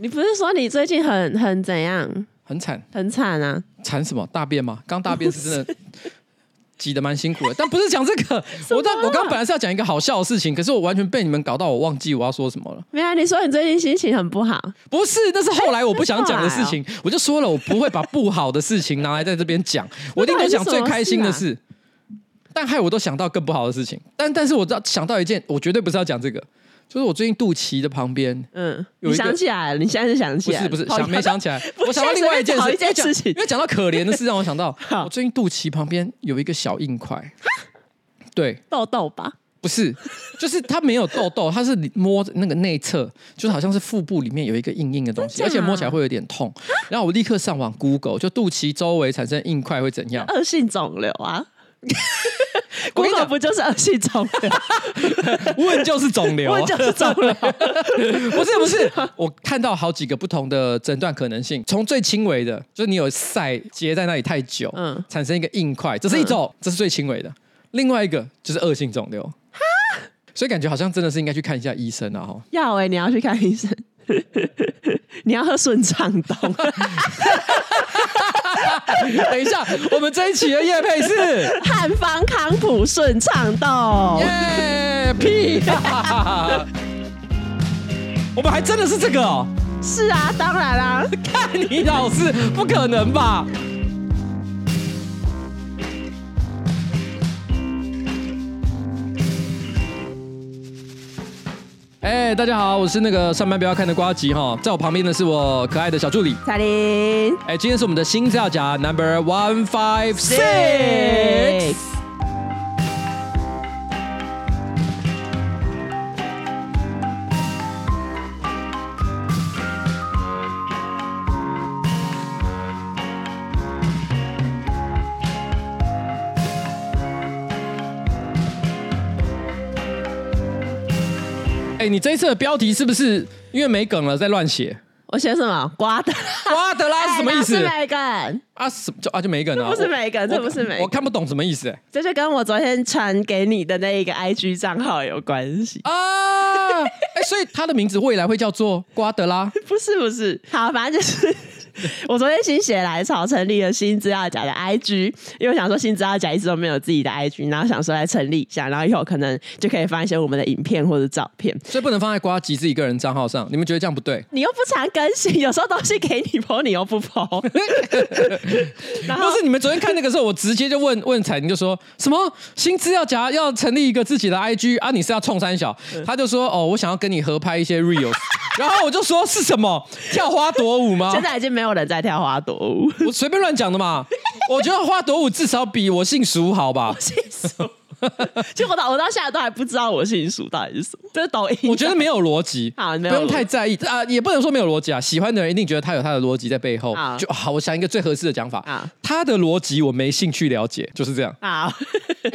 你不是说你最近很很怎样？很惨，很惨啊！惨什么？大便吗？刚大便是真的挤得蛮辛苦的，但不是讲这个。我刚我刚本来是要讲一个好笑的事情，可是我完全被你们搞到，我忘记我要说什么了。没有，你说你最近心情很不好？不是，那是后来我不想讲的事情。哦、我就说了，我不会把不好的事情拿来在这边讲，我一定都讲最开心的事。但害我都想到更不好的事情。但但是我知道想到一件，我绝对不是要讲这个。就是我最近肚脐的旁边，嗯，你想起来了？你现在是想起来？不是不是，想没想起来？我想到另外一件事，一件事情，因为讲到可怜的事，让我想到 我最近肚脐旁边有一个小硬块，对，痘痘吧？不是，就是它没有痘痘，它是摸那个内侧，就是好像是腹部里面有一个硬硬的东西，而且摸起来会有点痛。然后我立刻上网 Google，就肚脐周围产生硬块会怎样？恶性肿瘤啊！我跟你讲，不就是恶性肿瘤？问就是肿瘤，问就是肿瘤。不是不是，我看到好几个不同的诊断可能性，从最轻微的，就是你有塞结在那里太久，嗯，产生一个硬块，这是一种，这是最轻微的。另外一个就是恶性肿瘤，哈，所以感觉好像真的是应该去看一下医生啊！哈，要哎，你要去看医生，你要喝顺畅冻。等一下，我们这一期的叶配是汉方康普顺畅到。耶，屁呀！我们还真的是这个哦。是啊，当然啦。看你老是，不可能吧？哎，大家好，我是那个上班不要看的瓜吉哈，在我旁边的是我可爱的小助理彩铃。哎，今天是我们的新资料夹 Number One Five Six。你这一次的标题是不是因为没梗了在乱写？我写什么？瓜德瓜德拉是什么意思？是没梗啊？什么就啊就没梗啊？不是没梗，这不是没梗。我看不懂什么意思。这就跟我昨天传给你的那一个 IG 账号有关系啊！哎，所以他的名字未来会叫做瓜德拉？不是不是，好，反正就是。我昨天心血来潮成立了新资料夹的 IG，因为我想说新资料夹一直都没有自己的 IG，然后想说来成立一下，然后以后可能就可以放一些我们的影片或者照片，所以不能放在瓜吉自己个人账号上。你们觉得这样不对？你又不常更新，有时候东西给你 po，你又不 po。然后不是你们昨天看那个时候，我直接就问问彩玲，就说什么新资料夹要成立一个自己的 IG 啊？你是要冲三小？嗯、他就说哦，我想要跟你合拍一些 reels。然后我就说是什么跳花朵舞吗？现在已经没有人在跳花朵舞，我随便乱讲的嘛。我觉得花朵舞至少比我姓苏好吧？我姓淑。其实我到我到现在都还不知道我姓鼠到底是什么，这是抖音。我觉得没有逻辑，好，不用太在意啊，也不能说没有逻辑啊。喜欢的人一定觉得他有他的逻辑在背后，啊就好。我想一个最合适的讲法啊，他的逻辑我没兴趣了解，就是这样啊。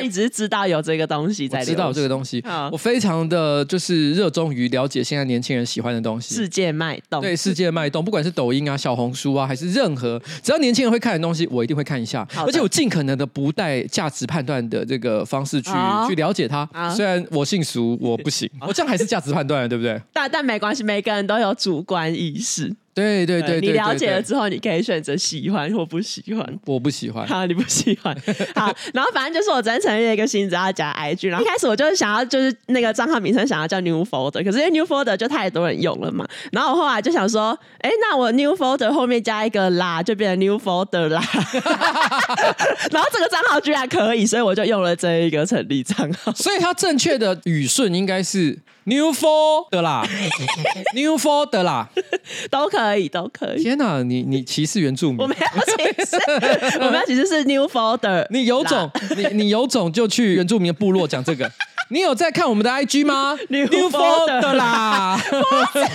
你只是知道有这个东西在，知道有这个东西啊。我非常的就是热衷于了解现在年轻人喜欢的东西，世界脉动，对世界脉动，不管是抖音啊、小红书啊，还是任何只要年轻人会看的东西，我一定会看一下。而且我尽可能的不带价值判断的这个方式去去了解他，虽然我姓俗，我不行，我这样还是价值判断，对不对？但但没关系，每个人都有主观意识。对对对，对，你了解了之后，你可以选择喜欢或不喜欢。我不喜欢。好，你不喜欢。好，然后反正就是我昨天成立了一个新资料夹 IG，然后一开始我就是想要就是那个账号名称想要叫 New Folder，可是因为 New Folder 就太多人用了嘛，然后我后来就想说，哎，那我 New Folder 后面加一个啦，就变成 New Folder 啦。然后这个账号居然可以，所以我就用了这一个成立账号。所以它正确的语顺应该是。New Folder 啦，New Folder 啦，都可以，都可以。天哪，你你歧视原住民？我没有歧视，我们其实是 New Folder。你有种，你你有种就去原住民的部落讲这个。你有在看我们的 IG 吗？New Folder 啦，就只是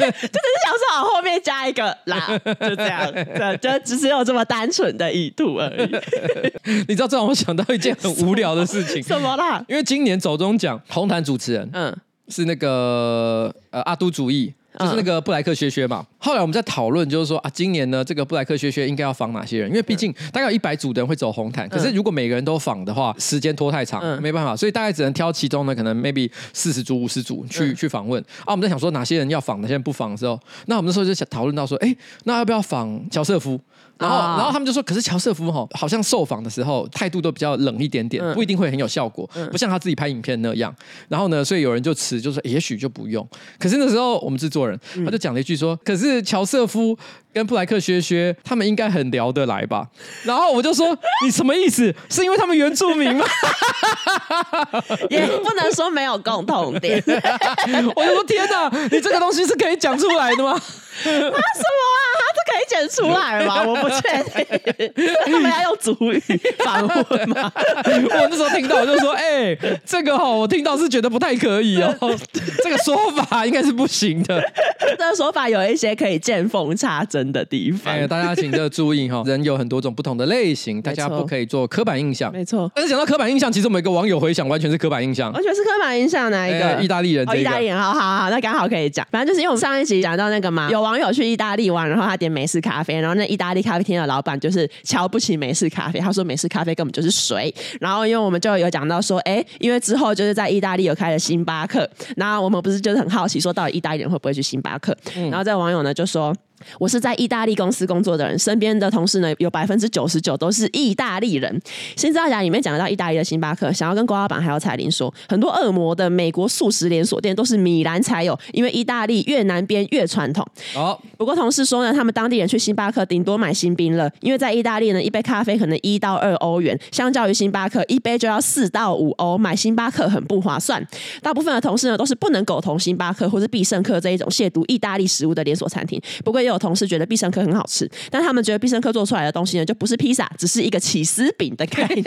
想说好后面加一个啦，就这样，就只是有这么单纯的意图而已。你知道这让我想到一件很无聊的事情，什么啦？因为今年走中奖红毯主持人，嗯。是那个呃阿都主义，就是那个布莱克学学嘛。后来我们在讨论，就是说啊，今年呢，这个布莱克学学应该要访哪些人？因为毕竟大概有一百组的人会走红毯，可是如果每个人都访的话，时间拖太长，没办法，所以大概只能挑其中呢，可能 maybe 四十组、五十组去去访问。啊，我们在想说哪些人要访，哪些人不访的时候，那我们那时候就想讨论到说，哎，那要不要访乔瑟夫？然后，然后他们就说，可是乔瑟夫哈，好像受访的时候态度都比较冷一点点，不一定会很有效果，不像他自己拍影片那样。然后呢，所以有人就辞，就说也许就不用。可是那时候我们制作人他就讲了一句说，可是乔瑟夫跟布莱克薛薛他们应该很聊得来吧？然后我就说，你什么意思？是因为他们原住民吗？也不能说没有共同点。我就说天哪，你这个东西是可以讲出来的吗？啊什么啊？可以剪出来吗？我不确定，他们要用族语访问吗？我那时候听到我就说：“哎、欸，这个哈，我听到是觉得不太可以哦，这个说法应该是不行的。这个说法有一些可以见缝插针的地方。哎，大家请这个注意哈，人有很多种不同的类型，大家不可以做刻板印象。没错。但是讲到刻板印象，其实我们一个网友回想，完全是刻板印象，完全是刻板印象。哪一个？欸、意大利人、意大利人，好好好，那刚好可以讲。反正就是因为我们上一集讲到那个嘛，有网友去意大利玩，然后他点美式咖啡，然后那意大利咖啡厅的老板就是瞧不起美式咖啡，他说美式咖啡根本就是水。然后因为我们就有讲到说，哎，因为之后就是在意大利有开了星巴克，然后我们不是就是很好奇说，到底意大利人会不会去星巴克？嗯、然后这个网友呢就说。我是在意大利公司工作的人，身边的同事呢有百分之九十九都是意大利人。新资料夹里面讲到意大利的星巴克，想要跟郭老板还有彩铃说，很多恶魔的美国素食连锁店都是米兰才有，因为意大利越南边越传统。哦，不过同事说呢，他们当地人去星巴克顶多买新冰乐，因为在意大利呢，一杯咖啡可能一到二欧元，相较于星巴克一杯就要四到五欧，买星巴克很不划算。大部分的同事呢都是不能苟同星巴克或是必胜客这一种亵渎意大利食物的连锁餐厅。不过，有同事觉得必胜客很好吃，但他们觉得必胜客做出来的东西呢，就不是披萨，只是一个起司饼的概念，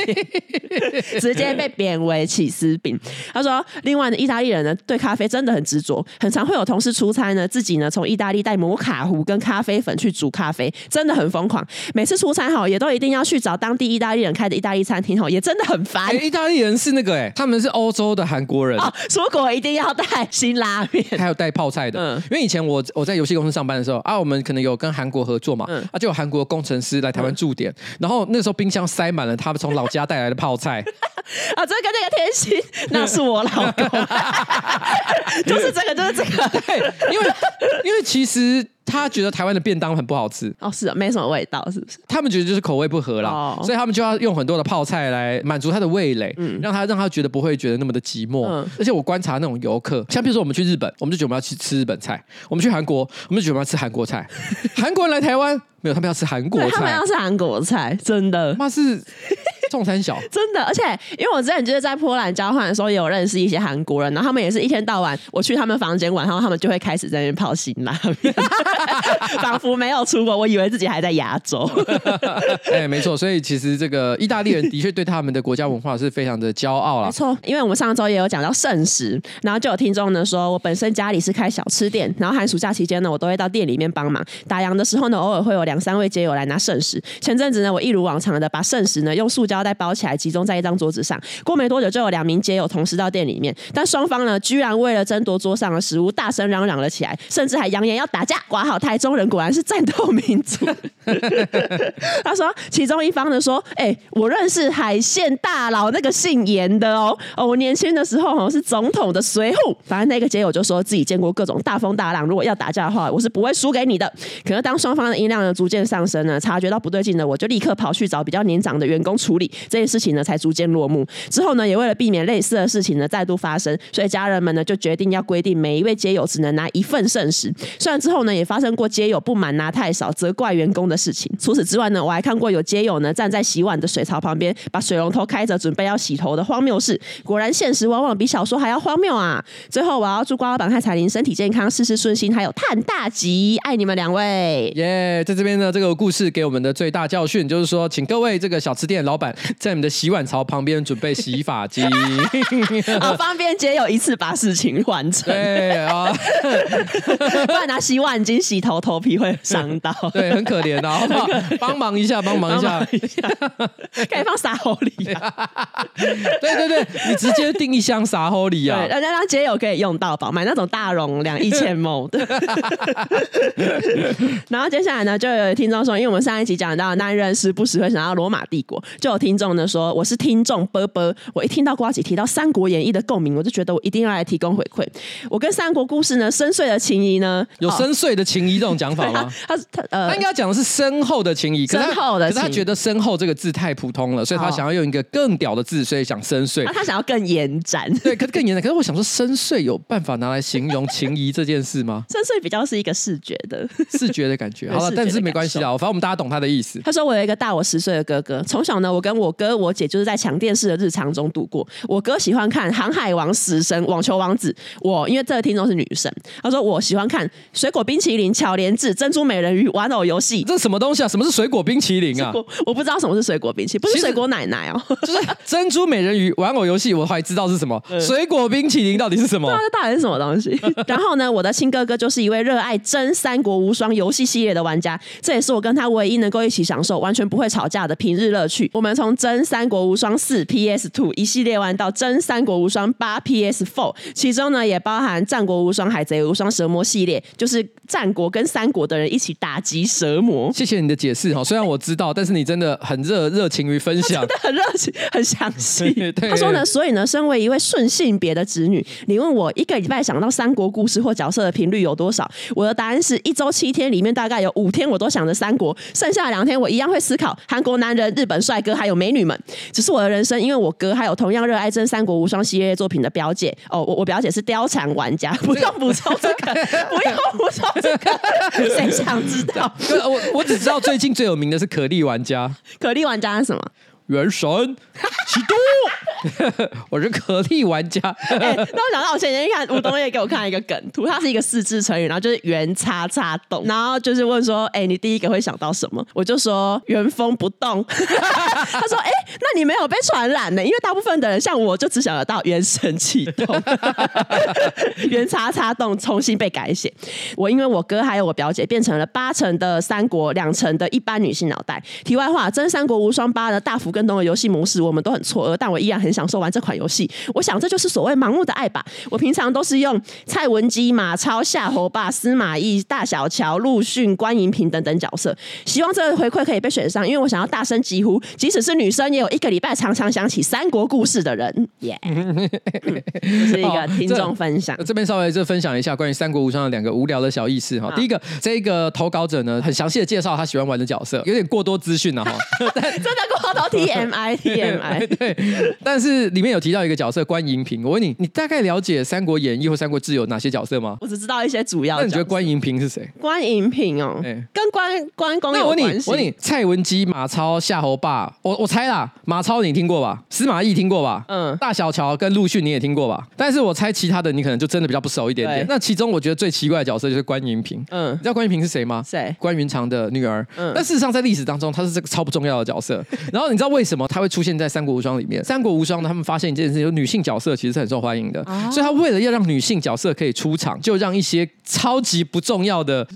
直接被贬为起司饼。他说，另外呢，意大利人呢对咖啡真的很执着，很常会有同事出差呢，自己呢从意大利带摩卡壶跟咖啡粉去煮咖啡，真的很疯狂。每次出差哈，也都一定要去找当地意大利人开的意大利餐厅哈，也真的很烦。欸，意大利人是那个哎、欸，他们是欧洲的韩国人，哦，出国一定要带辛拉面，还有带泡菜的。嗯，因为以前我我在游戏公司上班的时候啊，我们可能有。跟韩国合作嘛，嗯、啊，就有韩国工程师来台湾驻点，嗯、然后那时候冰箱塞满了他们从老家带来的泡菜 啊，这个那个天心，那是我老公，就是这个，就是这个，对，因为因为其实。他觉得台湾的便当很不好吃哦，是啊，没什么味道，是不是？他们觉得就是口味不合啦，哦、所以他们就要用很多的泡菜来满足他的味蕾，嗯，让他让他觉得不会觉得那么的寂寞。嗯、而且我观察那种游客，像比如说我们去日本，我们就觉得我们要去吃日本菜；我们去韩国，我们就觉得我们要吃韩国菜。韩国人来台湾，没有，他们要吃韩国菜，他们要吃韩国菜，真的，那是。中三小 真的，而且因为我之前就是在波兰交换的时候，也有认识一些韩国人，然后他们也是一天到晚我去他们房间玩，然后他们就会开始在那边泡辛拉面，仿佛没有出国，我以为自己还在亚洲。哎、欸，没错，所以其实这个意大利人的确对他们的国家文化是非常的骄傲啦。没错，因为我们上周也有讲到圣食，然后就有听众呢说，我本身家里是开小吃店，然后寒暑假期间呢，我都会到店里面帮忙打烊的时候呢，偶尔会有两三位街友来拿圣食。前阵子呢，我一如往常的把圣食呢用塑胶。袋包起来，集中在一张桌子上。过没多久，就有两名街友同时到店里面，但双方呢，居然为了争夺桌上的食物，大声嚷嚷了起来，甚至还扬言要打架。括号台中人果然是战斗民族。他说，其中一方呢说：“哎、我认识海线大佬那个姓严的哦，哦，我年轻的时候好像是总统的随扈。”反正那个街友就说自己见过各种大风大浪，如果要打架的话，我是不会输给你的。可是当双方的音量呢逐渐上升呢，察觉到不对劲呢，我就立刻跑去找比较年长的员工处理。这件事情呢，才逐渐落幕。之后呢，也为了避免类似的事情呢再度发生，所以家人们呢就决定要规定每一位街友只能拿一份剩食。虽然之后呢也发生过街友不满拿太少，责怪员工的事情。除此之外呢，我还看过有街友呢站在洗碗的水槽旁边，把水龙头开着准备要洗头的荒谬事。果然现实往往比小说还要荒谬啊！最后我要祝瓜老板和彩铃身体健康，事事顺心，还有碳大吉，爱你们两位。耶！在这边呢，这个故事给我们的最大教训就是说，请各位这个小吃店老板 在你们的洗碗槽旁边准备洗发精，好 方便街友一次把事情完成。对啊，不然拿洗碗巾洗头，头皮会伤到。对，很可怜啊，好不好？帮忙一下，帮忙一下，可以放沙狐狸啊。对对对，你直接订一箱沙狐狸啊，让让街友可以用到饱，买那种大容量一千 ml 的。然后接下来呢，就有听众说，因为我们上一集讲到男人时不时会想到罗马帝国，就有听众呢说，我是听众波波，我一听到瓜姐提到《三国演义》的共鸣，我就觉得我一定要来提供回馈。我跟三国故事呢深邃的情谊呢，有深邃的情谊这种讲法吗？他他呃，他应该讲的是深厚的情谊，深厚的情，可是他觉得深厚这个字太普通了，所以他想要用一个更屌的字，所以想深邃。那他想要更延展，对，可是更延展。可是我想说，深邃有办法拿来形容情谊这件事吗？深邃比较是一个视觉的视觉的感觉。好了，但是没关系啦，反正我们大家懂他的意思。他说我有一个大我十岁的哥哥，从小呢，我跟我哥我姐就是在抢电视的日常中度过。我哥喜欢看《航海王》《死神》《网球王子》，我因为这个听众是女生，他说我喜欢看《水果冰淇淋》《巧莲智》《珍珠美人鱼》《玩偶游戏》。这是什么东西啊？什么是水果冰淇淋啊？我不知道什么是水果冰淇淋，不是水果奶奶哦，就是 《珍珠美人鱼》《玩偶游戏》，我还知道是什么。水果冰淇淋到底是什么？这到底是什么东西。然后呢，我的亲哥哥就是一位热爱真三国无双游戏系列的玩家，这也是我跟他唯一能够一起享受、完全不会吵架的平日乐趣。我们从真三国无双四 PS Two 一系列玩到真三国无双八 PS Four，其中呢也包含战国无双、海贼无双、蛇魔系列，就是战国跟三国的人一起打击蛇魔。谢谢你的解释哈，虽然我知道，但是你真的很热热情于分享，真的很热情，很详细。他说呢，所以呢，身为一位顺性别的子女，你问我一个礼拜想到三国故事或角色的频率有多少？我的答案是一周七天里面大概有五天我都想着三国，剩下两天我一样会思考韩国男人、日本帅哥还有美女们。只是我的人生，因为我哥还有同样热爱真三国无双系列作品的表姐哦，我我表姐是貂蝉玩家，不用补充这个，不用补充这个，谁想知道？我 我只知道最近最有名的是可莉玩家，可莉玩家是什么？原神启动。我是可莉玩家。哎、欸，那我想到我前天看吴东也给我看一个梗图，它是一个四字成语，然后就是原叉叉动，然后就是问说，哎、欸，你第一个会想到什么？我就说原封不动。他说，哎、欸，那你没有被传染呢？因为大部分的人像我就只想得到原神启动，原叉叉动重新被改写。我因为我哥还有我表姐变成了八成的三国，两成的一般女性脑袋。题外话，真三国无双八的大幅更动的游戏模式，我们都很错愕，但我依然很享受玩这款游戏。我想这就是所谓盲目的爱吧。我平常都是用蔡文姬、马超、夏侯霸、司马懿、大小乔、陆逊、关银屏等等角色。希望这个回馈可以被选上，因为我想要大声疾呼，即使是女生，也有一个礼拜常常想起三国故事的人。耶、yeah. 这是一个听众分享。这边稍微就分享一下关于三国无双的两个无聊的小意思哈。第一个，这个投稿者呢很详细的介绍他喜欢玩的角色，有点过多资讯了哈。真的过多 T M I T M I 对。但是里面有提到一个角色关银屏，我问你，你大概了解《三国演义》或《三国志》有哪些角色吗？我只知道一些主要。那你觉得关银屏是谁？关银屏哦，欸、跟关关公有关系。我问你，我问你，蔡文姬、马超、夏侯霸，我我猜啦，马超你听过吧？司马懿听过吧？嗯，大小乔跟陆逊你也听过吧？但是我猜其他的你可能就真的比较不熟一点点。那其中我觉得最奇怪的角色就是关银屏。嗯，你知道关银屏是谁吗？谁？关云长的女儿。嗯，但事实上在历史当中，她是这个超不重要的角色。然后你知道为什么她会出现在《三国无双》里面？《三国无双》呢，他们发现一件事情，就是女性角色其实是很受欢迎的，哦、所以他为了要让女性角色可以出场，就让一些超级不重要的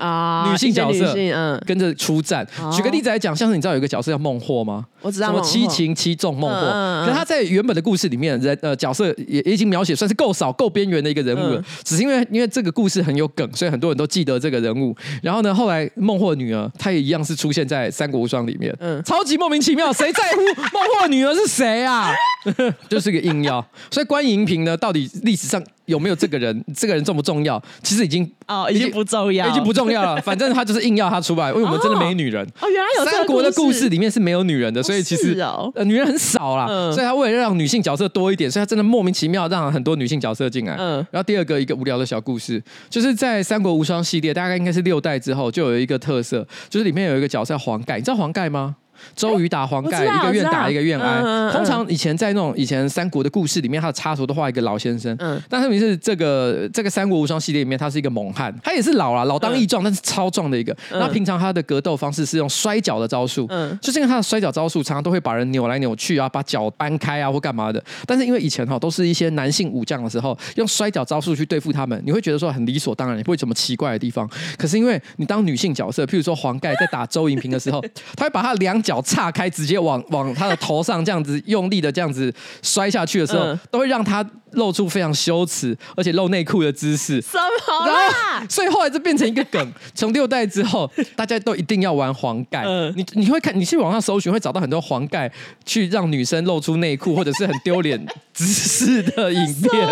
女性角色嗯跟着出战。哦、举个例子来讲，像是你知道有一个角色叫孟获吗？我知道什么七擒七纵孟获，嗯嗯、可是他在原本的故事里面，人呃角色也也已经描写算是够少、够边缘的一个人物了。嗯、只是因为因为这个故事很有梗，所以很多人都记得这个人物。然后呢，后来孟获女儿她也一样是出现在《三国无双》里面，嗯，超级莫名其妙，谁在乎 孟获女儿是谁啊？就是个硬要。所以关银屏呢，到底历史上有没有这个人？这个人重不重要？其实已经哦，已经不重要，已经不重要了。反正他就是硬要他出来，因为我们真的没女人。哦，原来有三国的故事里面是没有女人的，所以其实呃女人很少啦。所以他为了让女性角色多一点，所以他真的莫名其妙让很多女性角色进来。嗯。然后第二个一个无聊的小故事，就是在《三国无双》系列，大概应该是六代之后，就有一个特色，就是里面有一个角色黄盖，你知道黄盖吗？周瑜打黄盖，一个愿打一个愿挨。通常以前在那种以前三国的故事里面，他的插图都画一个老先生。嗯，但特别是这个这个三国无双系列里面，他是一个猛汉，他也是老了，老当益壮，但是超壮的一个。那平常他的格斗方式是用摔跤的招数，嗯，就是因为他的摔跤招数常常都会把人扭来扭去啊，把脚搬开啊或干嘛的。但是因为以前哈都是一些男性武将的时候，用摔跤招数去对付他们，你会觉得说很理所当然，也不会什么奇怪的地方。可是因为你当女性角色，譬如说黄盖在打周银平的时候，他会把他两脚岔开，直接往往他的头上这样子用力的这样子摔下去的时候，嗯、都会让他露出非常羞耻而且露内裤的姿势。什么啦？所以后来就变成一个梗。从六代之后，大家都一定要玩黄盖。嗯、你你会看，你去网上搜寻，会找到很多黄盖去让女生露出内裤或者是很丢脸姿势的 影片。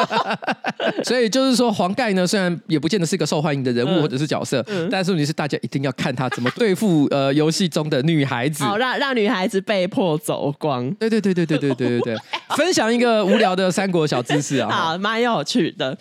所以就是说，黄盖呢，虽然也不见得是一个受欢迎的人物或者是角色，但是问题是大家一定要看他怎么对付呃游戏中的女孩子。好，让让女孩子被迫走光。对对对对对对对对对，分享一个无聊的三国小知识啊，好，蛮有趣的。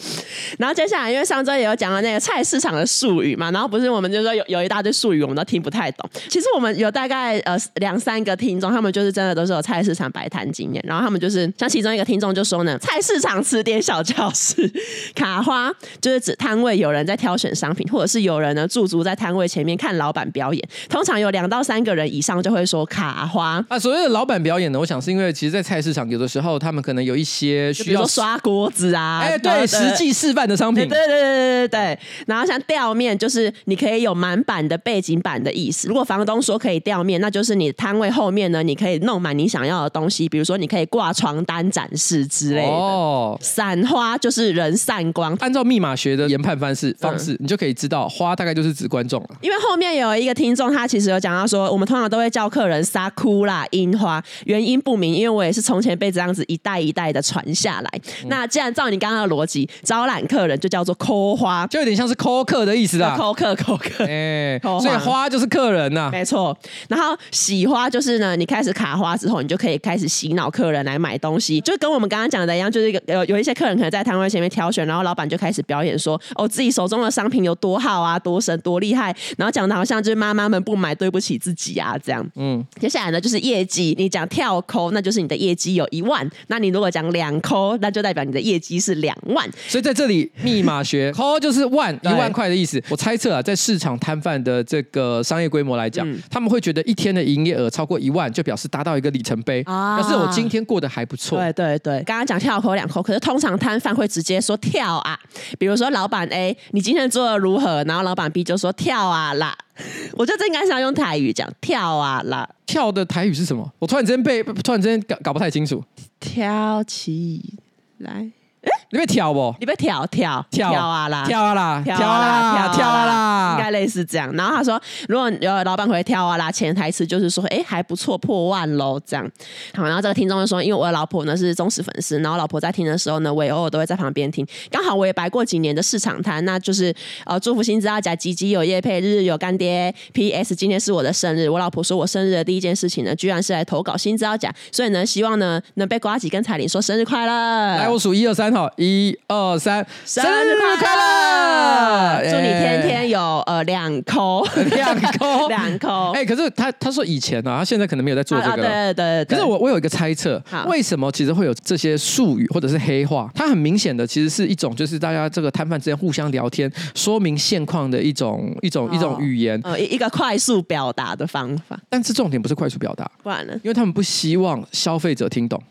然后接下来，因为上周也有讲到那个菜市场的术语嘛，然后不是我们就说有有一大堆术语，我们都听不太懂。其实我们有大概呃两三个听众，他们就是真的都是有菜市场摆摊经验。然后他们就是像其中一个听众就说呢，菜市场词典小教室，卡花就是指摊位有人在挑选商品，或者是有人呢驻足在摊位前面看老板表演。通常有两到三个人以上就会说卡花啊。所谓的老板表演呢，我想是因为其实，在菜市场有的时候他们可能有一些需要刷锅子啊，哎，对，实际示范的商品，对对对对对对。然后像吊面，就是你可以有满版的背景板的意思。如果房东说可以吊面，那就是你摊位后面呢，你可以弄满你想要的东西，比如说你可以挂床单展示之类的。哦，散花就是人散光。按照密码学的研判方式方式，你就可以知道花大概就是指观众了。因为后面有一个听众，他其实有讲到说，我们通常都会叫客人撒哭啦樱花，原因不明，因为我也是从前被这样子一代一代的传下来。那既然照你刚刚的逻辑，招揽客人就叫做抠花，就有点像是抠客的意思啦。抠客，抠客，哎，所以花就是客人呐，没错。然后洗花就是呢，你开始卡花之后，你就可以开始洗脑客人来买东西，就跟我们刚刚讲的一样，就是一个有有一些客人可能在摊位前面挑选，然后老板就开始表演说，哦，自己手中的商品有多好啊，多神，多厉害，然后讲的好像就是妈妈们不买对不起自己啊，这样。嗯，接下来呢就是业绩，你讲跳抠，那就是你的业绩有一万，那你如果讲两抠，那就代表你的业绩是两万。所以在这里密码学 抠就是万一万块的意思。我猜测啊，在市场摊贩的这个商业规模来讲，嗯、他们会觉得一天的营业额超过一万，就表示达到一个里程碑，啊、表示我今天过得还不错。对对对，刚刚讲跳抠两抠，可是通常摊贩会直接说跳啊，比如说老板 A，你今天做的如何？然后老板 B 就说跳啊啦。我觉得这应该是要用台语讲跳啊啦。跳的台语是什么？我突然之间被突然之间搞搞不太清楚。跳起来。哎，你别跳不？你别跳跳跳啊啦，跳啊啦，跳啊啦，跳啊啦，应该类似这样。然后他说，如果有老板会跳啊啦，潜台词就是说，哎，还不错，破万喽，这样。好，然后这个听众就说，因为我的老婆呢是忠实粉丝，然后老婆在听的时候呢，我也偶尔都会在旁边听。刚好我也摆过几年的市场摊，那就是呃，祝福新知道甲吉吉有业配，日日有干爹。P.S. 今天是我的生日，我老婆说我生日的第一件事情呢，居然是来投稿新知道甲，所以呢，希望呢能被瓜吉跟彩铃说生日快乐。来，我数一二三。好，一二三，生日快乐！祝你天天有呃两抠，两抠，两抠。哎，可是他他说以前呢，他现在可能没有在做这个。对对对。可是我我有一个猜测，为什么其实会有这些术语或者是黑话？它很明显的其实是一种就是大家这个摊贩之间互相聊天，说明现况的一种一种一种语言，呃，一个快速表达的方法。但是重点不是快速表达，不然呢？因为他们不希望消费者听懂。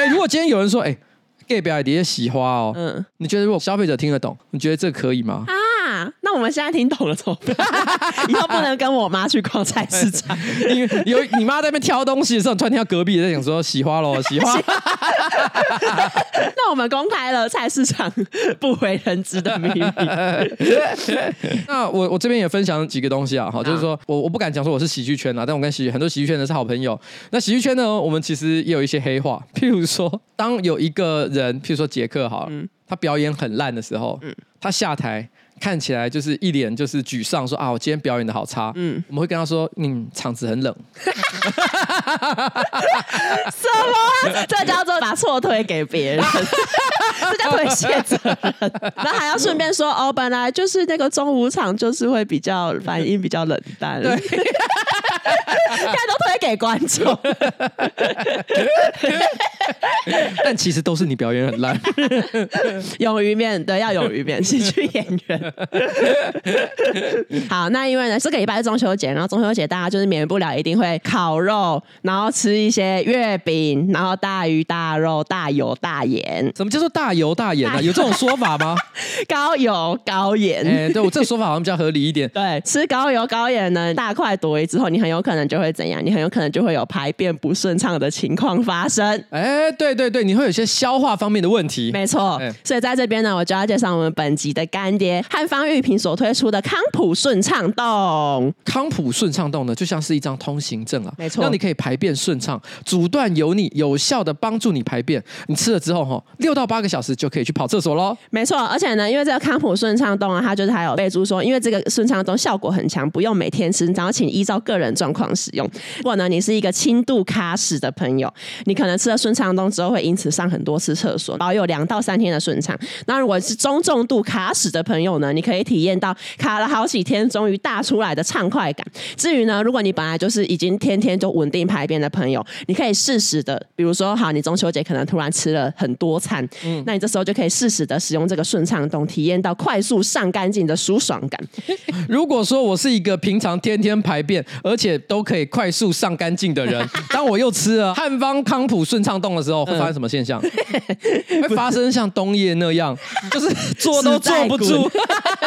哎，如果今天有人说，哎。，gay 表底下喜花哦，嗯，你觉得如果消费者听得懂，你觉得这可以吗？我们现在听懂了怎么办？以后不能跟我妈去逛菜市场，因为有你妈在那边挑东西的时候，突然听到隔壁在讲说喜花喽，喜花。那我们公开了菜市场不为人知的秘密。那我我这边也分享几个东西啊，哈，就是说我我不敢讲说我是喜剧圈啊，但我跟喜很多喜剧圈的是好朋友。那喜剧圈呢，我们其实也有一些黑话，譬如说，当有一个人，譬如说杰克，好了，嗯、他表演很烂的时候，嗯、他下台。看起来就是一脸就是沮丧，说啊，我今天表演的好差。嗯，我们会跟他说，嗯，场子很冷。什么？这叫做把错推给别人，这叫推卸责任。那还要顺便说，哦，本来就是那个中午场，就是会比较反应比较冷淡。对。现在都推给观众，但其实都是你表演很烂。勇于面对，要勇于面，喜剧演员。好，那因为呢，这个礼拜是中秋节，然后中秋节大家就是免不了一定会烤肉，然后吃一些月饼，然后大鱼大肉、大油大盐。什么叫做大油大盐呢？有这种说法吗？高油高盐。哎、欸，对我这个说法好像比较合理一点。对，吃高油高盐呢，大快朵颐之后，你很有可能就会怎样？你很有可能就会有排便不顺畅的情况发生。哎、欸，对对对，你会有些消化方面的问题。没错。欸、所以在这边呢，我就要介绍我们本集的干爹汉方玉平所推出的康普顺畅动。康普顺畅动呢，就像是一张通行证啊，没错，让你可以排便顺畅，阻断油腻，有效的帮助你排便。你吃了之后哈，六到八个小时就可以去跑厕所喽。没错，而且呢，因为这个康普顺畅动啊，它就是还有备注说，因为这个顺畅动效果很强，不用每天吃，然后请依照个人状况使用。如果呢，你是一个轻度卡屎的朋友，你可能吃了顺畅动之后会因此上很多次厕所，保有两到三天的顺畅。那如果是中重度卡屎的朋友呢，你可以体验到卡了好几天终于大出来的畅快感。至于呢，如果你本来就是已经天天就稳定排便的朋友，你可以适时的，比如说好，你中秋节可能突然吃了很多餐，嗯，那你这时候就可以适时的使用这个顺畅动，体验到快速上干净的舒爽感。如果说我是一个平常天天排便，而且都可以快速上干净的人，当我又吃了汉方康普顺畅动的时候，会发生什么现象？嗯、会发生像冬叶那样，就是坐都坐不住。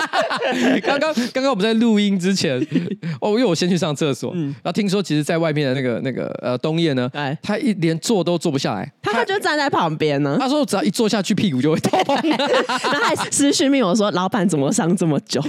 刚刚刚刚我们在录音之前，哦，因为我先去上厕所，嗯、然后听说其实在外面的那个那个呃冬叶呢，哎，他一连坐都坐不下来，他他就站在旁边呢。他说只要一坐下去，屁股就会痛。然后还私讯命我说，老板怎么上这么久？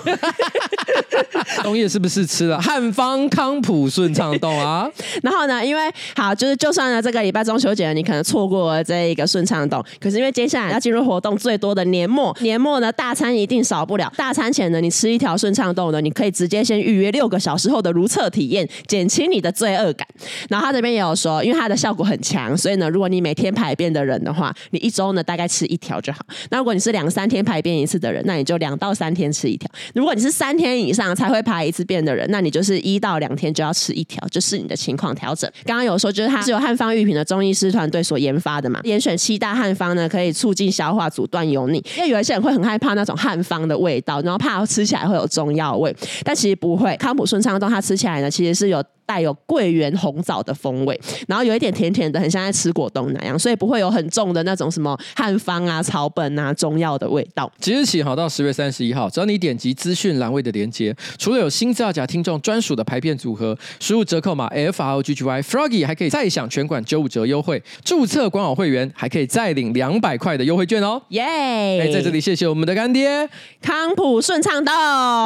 冬叶是不是吃了汉方康普顺畅动啊？然后呢，因为好就是就算呢这个礼拜中秋节你可能错过了这一个顺畅动，可是因为接下来要进入活动最多的年末，年末呢大餐一定少不了。大餐前呢，你吃一条顺畅动呢，你可以直接先预约六个小时后的如厕体验，减轻你的罪恶感。然后他这边也有说，因为它的效果很强，所以呢，如果你每天排便的人的话，你一周呢大概吃一条就好。那如果你是两三天排便一次的人，那你就两到三天吃一条。如果你是三天以上才会排一次便的人，那你就是一到两天就要要吃一条，就是你的情况调整。刚刚有说，就是它是由汉方御品的中医师团队所研发的嘛，严选七大汉方呢，可以促进消化、阻断油腻。因为有一些人会很害怕那种汉方的味道，然后怕吃起来会有中药味，但其实不会。康普顺畅动它吃起来呢，其实是有。带有桂圆红枣的风味，然后有一点甜甜的，很像在吃果冻那样，所以不会有很重的那种什么汉方啊、草本啊、中药的味道。即日起，好到十月三十一号，只要你点击资讯栏位的连接，除了有新资料夹听众专属的排片组合，输入折扣码 F R O G G Y Froggy 还可以再享全馆九五折优惠。注册官网会员还可以再领两百块的优惠券哦！耶！哎，在这里谢谢我们的干爹康普顺畅豆。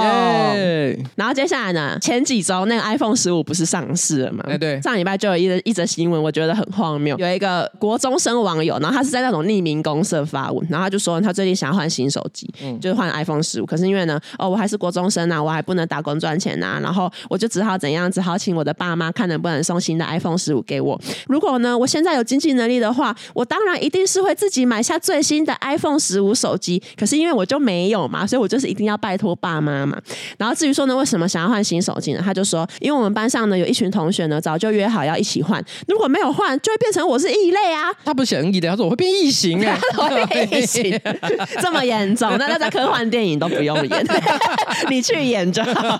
耶然后接下来呢，前几周那个 iPhone 十五不是上市了嘛？哎，对，上礼拜就有一则一则新闻，我觉得很荒谬。有一个国中生网友，然后他是在那种匿名公社发文，然后他就说他最近想要换新手机，嗯，就是换 iPhone 十五。可是因为呢，哦，我还是国中生呐、啊，我还不能打工赚钱呐、啊，然后我就只好怎样，只好请我的爸妈看能不能送新的 iPhone 十五给我。如果呢，我现在有经济能力的话，我当然一定是会自己买下最新的 iPhone 十五手机。可是因为我就没有嘛，所以我就是一定要拜托爸妈嘛。然后至于说呢，为什么想要换新手机呢？他就说，因为我们班上呢有一群同学呢。早就约好要一起换，如果没有换，就会变成我是异类啊！他不是异类，他说我会变异形哎，我会变异形，这么严重？那那在科幻电影都不用演，你去演就好。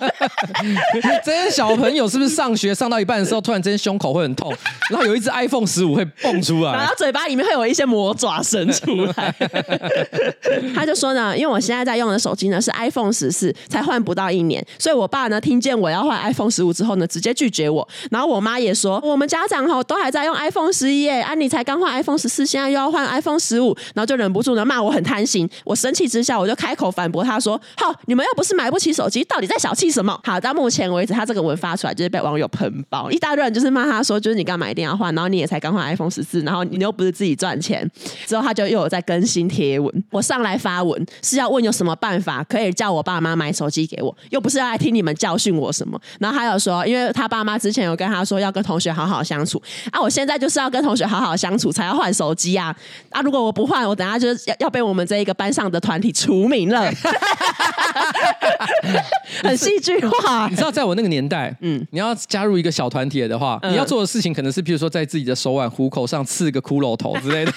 这些小朋友是不是上学上到一半的时候，突然之间胸口会很痛，然后有一只 iPhone 十五会蹦出来，然后嘴巴里面会有一些魔爪伸出来。他就说呢，因为我现在在用的手机呢是 iPhone 十四，才换不到一年，所以我爸呢听见我要换 iPhone 十五之后呢，直接拒绝我，然后。我妈也说，我们家长吼都还在用 iPhone 十一耶，啊，你才刚换 iPhone 十四，现在又要换 iPhone 十五，然后就忍不住的骂我很贪心。我生气之下，我就开口反驳他说：“好，你们又不是买不起手机，到底在小气什么？”好，到目前为止，他这个文发出来就是被网友喷爆，一大堆人就是骂他说：“就是你干嘛一定要换？然后你也才刚换 iPhone 十四，然后你又不是自己赚钱。”之后他就又有在更新贴文。我上来发文是要问有什么办法可以叫我爸妈买手机给我，又不是要来听你们教训我什么。然后还有说，因为他爸妈妈之前有跟他说要跟同学好好相处啊，我现在就是要跟同学好好相处才要换手机啊啊！如果我不换，我等下就是要要被我们这一个班上的团体除名了。很戏剧化，你知道，在我那个年代，嗯，你要加入一个小团体的话，嗯、你要做的事情可能是，比如说在自己的手腕、虎口上刺个骷髅头之类的。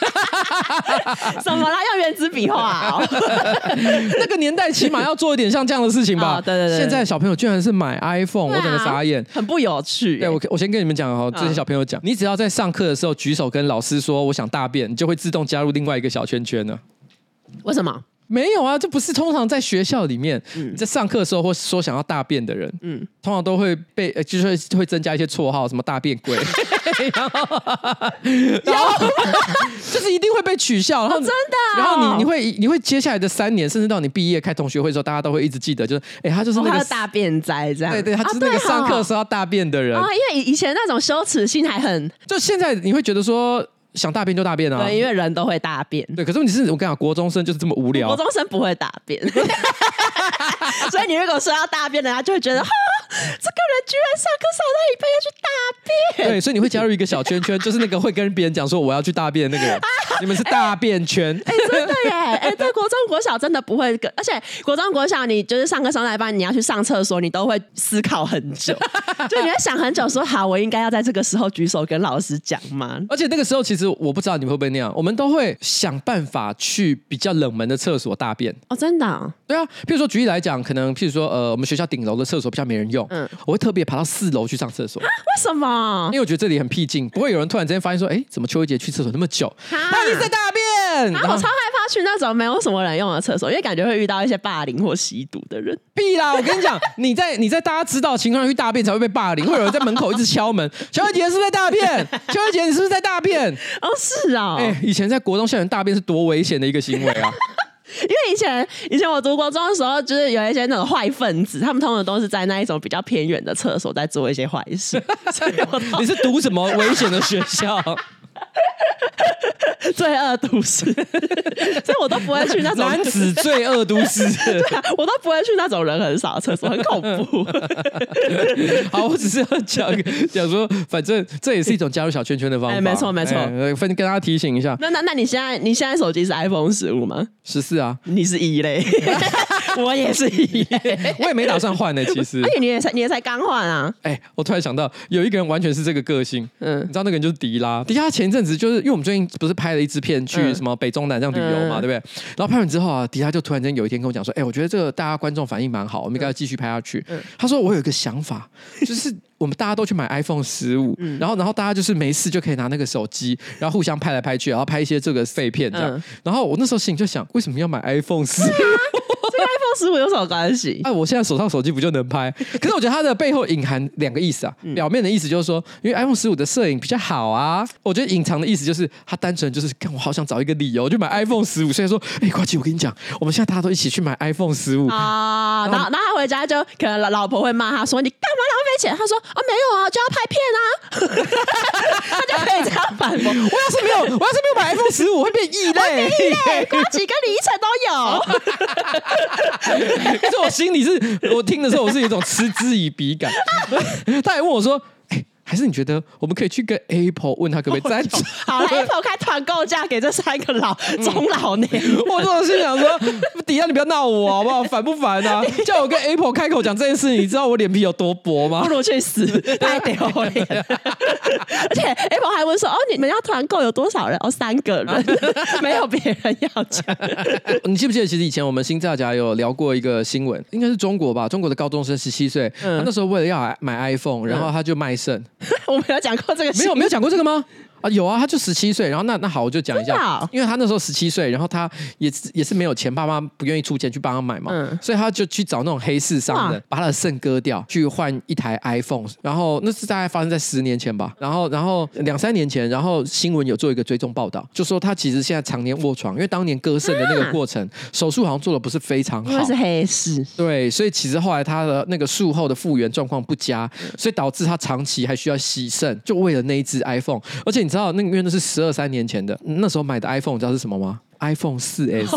什么啦？要原子笔画？哦？那个年代起码要做一点像这样的事情吧？哦、对对对。现在小朋友居然是买 iPhone，、啊、我整个傻眼，很不有趣。对，我我先跟你们讲哦，这些小朋友讲，你只要在上课的时候举手跟老师说我想大便，你就会自动加入另外一个小圈圈了。为什么？没有啊，这不是通常在学校里面，嗯、在上课的时候或说想要大便的人，嗯，通常都会被，就是会会增加一些绰号，什么大便鬼，然后，然后 就是一定会被取笑，然后、哦、真的、哦，然后你你会你会接下来的三年，甚至到你毕业开同学会的时候，大家都会一直记得，就是哎，他就是那个、哦、大便仔这样，对对，他就是那个上课的时候要大便的人。啊、因为以前那种羞耻心还很，就现在你会觉得说。想大便就大便啊！对，因为人都会大便。对，可是问题是我跟你讲，国中生就是这么无聊。国中生不会大便，所以你如果说要大便的，他就会觉得，哈，这个人居然上课上到一半要去大便。对，所以你会加入一个小圈圈，就是那个会跟别人讲说我要去大便的那个人。你们是大便圈。哎、欸欸，真的耶！哎、欸，对，国中国小真的不会跟，而且国中国小你就是上课上到一半，你要去上厕所，你都会思考很久，就你会想很久，说好，我应该要在这个时候举手跟老师讲吗？而且那个时候其实。我不知道你们会不会那样，我们都会想办法去比较冷门的厕所大便哦，真的、哦？对啊，譬如说举例来讲，可能譬如说呃，我们学校顶楼的厕所比较没人用，嗯，我会特别爬到四楼去上厕所。为什么？因为我觉得这里很僻静，不会有人突然之间发现说，哎，怎么邱一杰去厕所那么久？那你在大便？啊，我超害怕去那种没有什么人用的厕所，因为感觉会遇到一些霸凌或吸毒的人。屁啦！我跟你讲，你在你在大家知道的情况下去大便才会被霸凌，会有人在门口一直敲门。邱一杰是不是在大便？邱一杰你是不是在大便？哦，是啊。哎，以前在国中校园大便是多危险的一个行为啊！因为以前以前我读国中的时候，就是有一些那种坏分子，他们通常都是在那一种比较偏远的厕所在做一些坏事。你是读什么危险的学校？罪恶都市，所以我都不会去那种男子罪恶都市。对啊，我都不会去那种人很少的厕所，很恐怖。好，我只是要讲讲说，反正这也是一种加入小圈圈的方法。哎，没错没错，分跟大家提醒一下。那那那你现在你现在手机是 iPhone 十五吗？十四啊，你是一类，我也是一类，我也没打算换呢。其实，而且你也才你也才刚换啊。哎，我突然想到，有一个人完全是这个个性。嗯，你知道那个人就是迪拉。迪拉前一阵子就是因为我们最近不是拍了一支片去什么北中南这样旅游嘛，对不对？然后拍完之后啊，迪拉就突然间有一天跟我讲说：“哎，我觉得这个大家观众反应蛮好，我们应该要继续拍下去。”他说：“我有一个想法，就是我们大家都去买 iPhone 十五，然后然后大家就是没事就可以拿那个手机，然后互相拍来拍去，然后拍一些这个废片这样。然后我那时候心里就想，为什么要买 iPhone 十五？”跟 iPhone 十五有什么关系？哎，我现在手上手机不就能拍？可是我觉得它的背后隐含两个意思啊。表面的意思就是说，因为 iPhone 十五的摄影比较好啊。我觉得隐藏的意思就是，它单纯就是，看我好想找一个理由就买 iPhone 十五。所以说，哎，瓜吉，我跟你讲，我们现在大家都一起去买 iPhone 十五啊。然后，然后他回家就可能老婆会骂他说：“你干嘛浪费钱？”他说：“啊，没有啊，就要拍片啊。”他就可以这样反驳。我要是没有，我要是没有买 iPhone 十五，会变异类。异类，瓜吉跟李依晨都有。可是我心里是，我听的时候我是有一种嗤之以鼻感。他还问我说。还是你觉得我们可以去跟 Apple 问他可不可以 赞助？好了，Apple 开团购价给这三个老中老年。我真的是想说，底下你不要闹我好不好？烦不烦啊？叫我跟 Apple 开口讲这件事，你知道我脸皮有多薄吗？不如去死，太丢脸。而且 Apple 还问说：“哦，你们要团购有多少人？哦，三个人，没有别人要讲。”你记不记得，其实以前我们新造家有聊过一个新闻，应该是中国吧？中国的高中生十七岁，他那时候为了要买 iPhone，然后他就卖肾。我没有讲过这个，没有没有讲过这个吗？啊，有啊，他就十七岁，然后那那好，我就讲一下，因为他那时候十七岁，然后他也也是没有钱，爸妈不愿意出钱去帮他买嘛，嗯，所以他就去找那种黑市商人，把他的肾割掉，去换一台 iPhone，然后那是大概发生在十年前吧，然后然后两三年前，然后新闻有做一个追踪报道，就说他其实现在常年卧床，因为当年割肾的那个过程，手术好像做的不是非常好，因为是黑市，对，所以其实后来他的那个术后的复原状况不佳，所以导致他长期还需要洗肾，就为了那一只 iPhone，而且你知道那个因为那是。十二三年前的那时候买的 iPhone，你知道是什么吗？iPhone 四 S。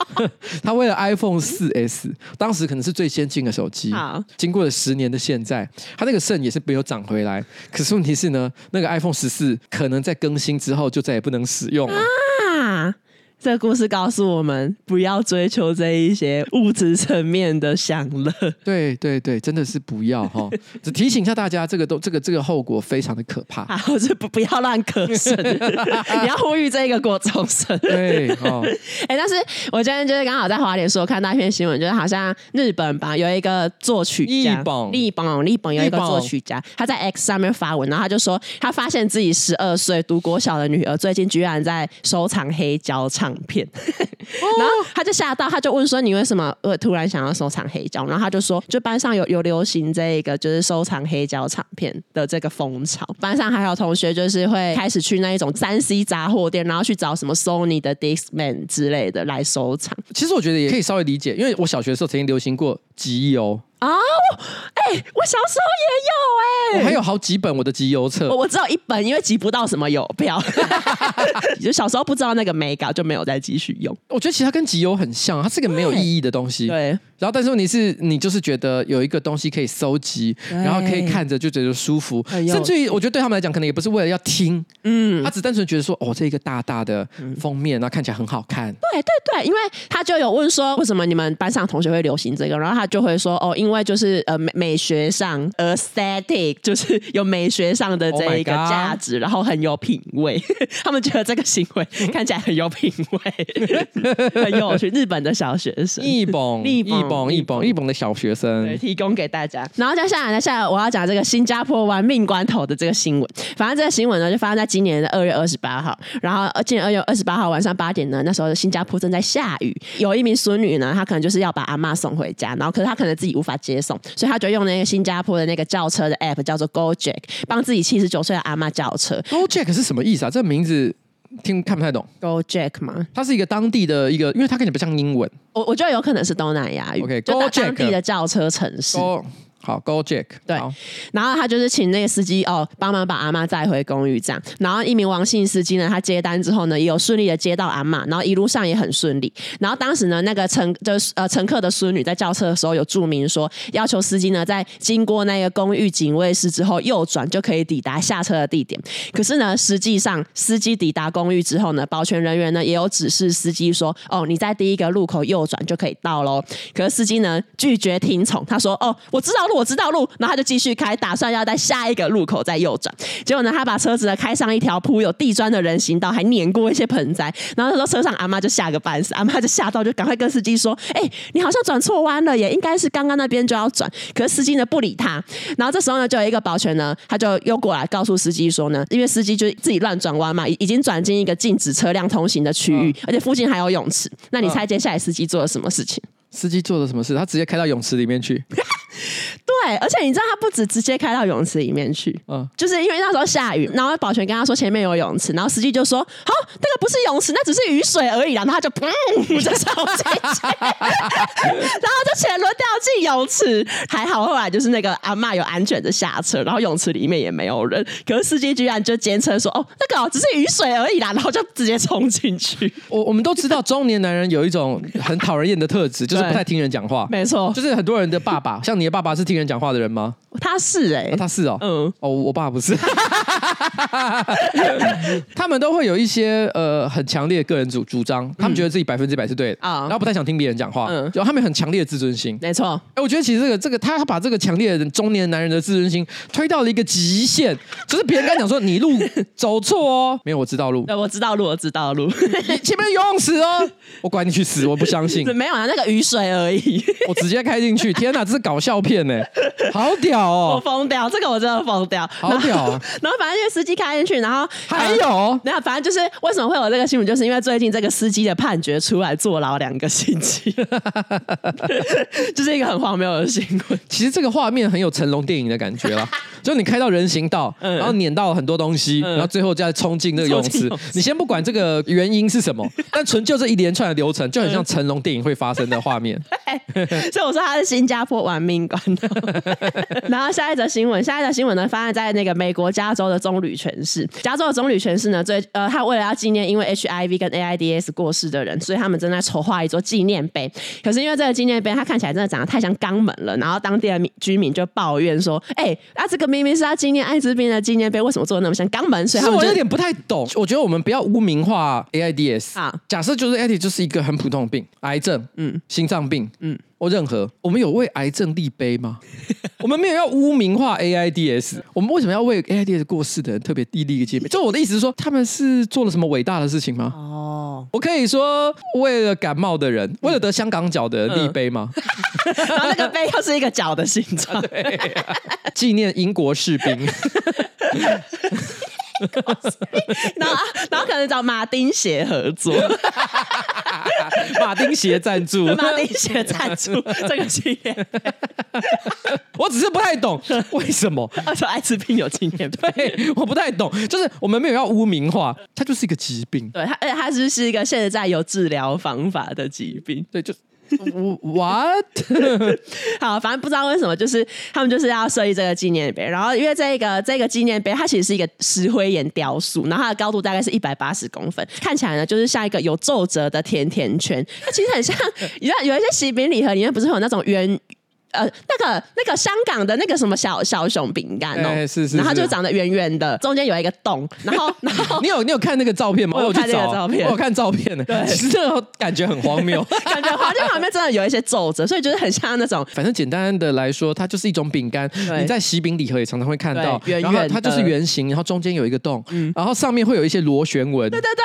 他为了 iPhone 四 S，当时可能是最先进的手机。好，经过了十年的现在，他那个肾也是没有长回来。可是问题是呢，那个 iPhone 十四可能在更新之后就再也不能使用了。啊这个故事告诉我们，不要追求这一些物质层面的享乐。对对对，真的是不要哈！只提醒一下大家，这个都这个这个后果非常的可怕。好，是不不要乱嗑肾，你要呼吁这个国中生。对，哦，哎，但是我今天就是刚好在华联书看到一篇新闻，就是好像日本吧有一个作曲家，日本日本日本有一个作曲家，他在 X 上面发文，然后他就说他发现自己十二岁读国小的女儿最近居然在收藏黑胶唱片，然后他就吓到，他就问说：“你为什么呃突然想要收藏黑胶？”然后他就说：“就班上有有流行这个，就是收藏黑胶唱片的这个风潮。班上还有同学就是会开始去那一种三 C 杂货店，然后去找什么 Sony 的 Discman 之类的来收藏。其实我觉得也可以稍微理解，因为我小学的时候曾经流行过集邮。”哦，哎、欸，我小时候也有哎、欸，我还有好几本我的集邮册，我只有一本，因为集不到什么邮票，就小时候不知道那个美感，就没有再继续用。我觉得其实它跟集邮很像，它是个没有意义的东西。对。然后，但是问题是你就是觉得有一个东西可以搜集，然后可以看着就觉得舒服，甚至于我觉得对他们来讲，可能也不是为了要听，嗯，他只单纯觉得说，哦，这一个大大的封面，然后看起来很好看。对对对，因为他就有问说，为什么你们班上同学会流行这个？然后他就会说，哦，因为就是呃美美学上，aesthetic 就是有美学上的这一个价值，然后很有品味。他们觉得这个行为看起来很有品味，很有趣。日本的小学生，日本日本。一本一本的小学生，提供给大家。然后接下来呢，下来我要讲这个新加坡玩命关头的这个新闻。反正这个新闻呢，就发生在今年的二月二十八号。然后今年二月二十八号晚上八点呢，那时候新加坡正在下雨，有一名孙女呢，她可能就是要把阿嬷送回家，然后可是她可能自己无法接送，所以她就用那个新加坡的那个叫车的 app 叫做 GoJack，帮自己七十九岁的阿嬷叫车。GoJack 是什么意思啊？这个名字？听看不太懂 Go Jack 吗？它是一个当地的一个，因为它看起来不像英文。我我觉得有可能是东南亚语，OK，就当地的轿车城市。好，Go Jack 对，然后他就是请那个司机哦，帮忙把阿妈载回公寓这样。然后一名王姓司机呢，他接单之后呢，也有顺利的接到阿妈，然后一路上也很顺利。然后当时呢，那个乘就是呃乘客的孙女在叫车的时候有注明说，要求司机呢在经过那个公寓警卫室之后右转就可以抵达下车的地点。可是呢，实际上司机抵达公寓之后呢，保全人员呢也有指示司机说，哦，你在第一个路口右转就可以到喽。可是司机呢拒绝听从，他说，哦，我知道。我知道路，然后他就继续开，打算要在下一个路口再右转。结果呢，他把车子呢开上一条铺有地砖的人行道，还碾过一些盆栽。然后他说车上阿妈就吓个半死，阿妈就吓到，就赶快跟司机说：“哎、欸，你好像转错弯了耶，应该是刚刚那边就要转。”可是司机呢不理他。然后这时候呢，就有一个保全呢，他就又过来告诉司机说呢，因为司机就自己乱转弯嘛，已经转进一个禁止车辆通行的区域，而且附近还有泳池。那你猜接下来司机做了什么事情？司机做了什么事？他直接开到泳池里面去。对，而且你知道他不止直接开到泳池里面去，嗯，就是因为那时候下雨，然后保全跟他说前面有泳池，然后司机就说：“好，那个不是泳池，那只是雨水而已。”然后他就砰，就冲进去，然后就潜轮掉进泳池。还好后来就是那个阿嬷有安全的下车，然后泳池里面也没有人。可是司机居然就坚称说：“哦，那个、哦、只是雨水而已啦。”然后就直接冲进去。我我们都知道中年男人有一种很讨人厌的特质，就是不太听人讲话。没错，就是很多人的爸爸，像你的爸爸是听人讲话的人吗？他是哎、欸，他是哦，嗯，哦，我爸不是。他们都会有一些呃很强烈的个人主主张，他们觉得自己百分之百是对的啊，然后不太想听别人讲话，嗯，就他们很强烈的自尊心，没错。哎，我觉得其实这个这个他他把这个强烈的中年男人的自尊心推到了一个极限，就是别人刚讲说你路走错哦，没有，我知道路，对，我知道路，我知道路，前面游泳池哦，我管你去死，我不相信，没有啊，那个雨水而已，我直接开进去，天哪，这是搞笑片呢，好屌哦，我疯掉，这个我真的疯掉，好屌啊，然后反正这个司机开进去，然后还有，那反正就是为什么会有这个新闻，就是因为最近这个司机的判决出来，坐牢两个星期，就是一个很荒谬的新闻。其实这个画面很有成龙电影的感觉啦，就你开到人行道，然后碾到很多东西，然后最后再冲进那个游泳池。你先不管这个原因是什么，但纯就这一连串的流程，就很像成龙电影会发生的画面。所以我说他是新加坡玩命关头。然后下一则新闻，下一则新闻呢发生在那个美国加州的棕榈泉市。加州的棕榈泉市呢，最呃，他为了要纪念因为 HIV 跟 AIDS 过世的人，所以他们正在筹划一座纪念碑。可是因为这个纪念碑，它看起来真的长得太像肛门了，然后当地的居民就抱怨说：“哎、欸，啊，这个明明是要纪念艾滋病的纪念碑，为什么做的那么像肛门？”所以他们我有点不太懂。我觉得我们不要污名化 AIDS 啊。假设就是 AIDS 就是一个很普通的病，癌症，嗯，心脏病，嗯。或任何，我们有为癌症立碑吗？我们没有要污名化 AIDS，我们为什么要为 AIDS 过世的人特别立立一个纪念碑？就我的意思是说，他们是做了什么伟大的事情吗？哦，我可以说为了感冒的人，为了得香港脚的人立碑吗？嗯、然后那个碑又是一个脚的形状，纪念英国士兵。然后，然后可能找马丁鞋合作，马丁鞋赞助，马丁鞋赞助这个纪念。我只是不太懂为什么？他说艾滋病有纪念碑，对，我不太懂，就是我们没有要污名化，它就是一个疾病，对，它而且它是是一个现在有治疗方法的疾病，对，就。What？好，反正不知道为什么，就是他们就是要设立这个纪念碑。然后，因为这个这个纪念碑，它其实是一个石灰岩雕塑，然后它的高度大概是一百八十公分，看起来呢就是像一个有皱褶的甜甜圈。它其实很像，你知道有一些喜饼礼盒里面不是有那种圆。呃，那个那个香港的那个什么小小熊饼干哦，欸、是是是，然后它就长得圆圆的，中间有一个洞，然后 然后你有你有看那个照片吗？我有看那个照片，我有看照片的，对，其实这个感觉很荒谬，感觉好像旁边真的有一些皱褶，所以就是很像那种，反正简单的来说，它就是一种饼干，你在喜饼礼盒也常常会看到，圆圆，它就是圆形，然后中间有一个洞，嗯，然后上面会有一些螺旋纹，对对对对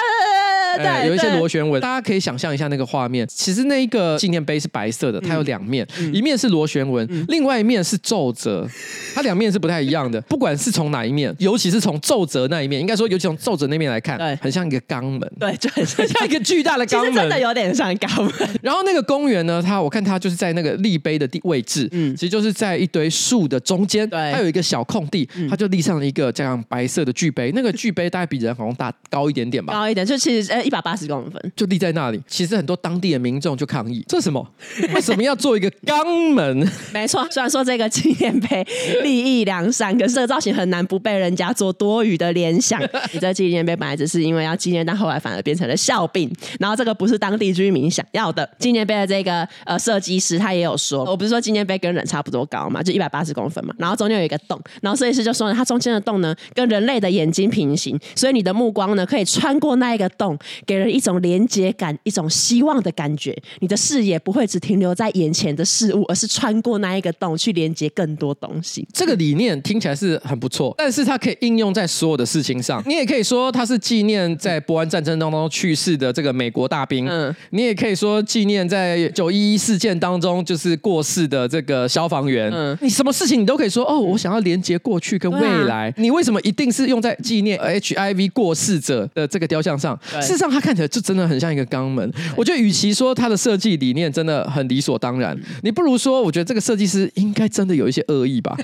对对，欸、有一些螺旋纹，大家可以想象一下那个画面，其实那一个纪念碑是白色的，它有两面，嗯、一面是螺旋纹，嗯、另外。一面是皱褶，它两面是不太一样的。不管是从哪一面，尤其是从皱褶那一面，应该说，尤其从皱褶那面来看，对，很像一个肛门，对，就很像一个巨大的 肛门，真的有点像肛门。然后那个公园呢，它我看它就是在那个立碑的地位置，嗯，其实就是在一堆树的中间，对，它有一个小空地，它就立上了一个这样白色的巨碑。那个巨碑大概比人好像大高一点点吧，高一点，就其实呃一百八十公分，就立在那里。其实很多当地的民众就抗议，这是什么？为什么要做一个肛门？没错，虽然说这个纪念碑立意良善，可是这个造型很难不被人家做多余的联想。你这纪念碑本来只是因为要纪念，但后来反而变成了笑柄。然后这个不是当地居民想要的。纪念碑的这个呃设计师他也有说，我不是说纪念碑跟人差不多高嘛，就一百八十公分嘛，然后中间有一个洞，然后设计师就说呢，它中间的洞呢跟人类的眼睛平行，所以你的目光呢可以穿过那一个洞，给人一种连接感，一种希望的感觉。你的视野不会只停留在眼前的事物，而是穿过那一个洞去连接更多东西。这个理念听起来是很不错，但是它可以应用在所有的事情上。你也可以说它是纪念在波湾战争当中去世的这个美国大兵，嗯，你也可以说纪念在九一一事件当中就是过世的这个消防员，嗯，你什么事情你都可以说哦，我想要连接过去跟未来。啊、你为什么一定是用在纪念 HIV 过世者的这个雕像上？事实上，它看起来就真的很像一个肛门。我觉得，与其说它的设计理念真的很理所当然，你不如说，我觉得这个设计师应该真的有一些恶意吧。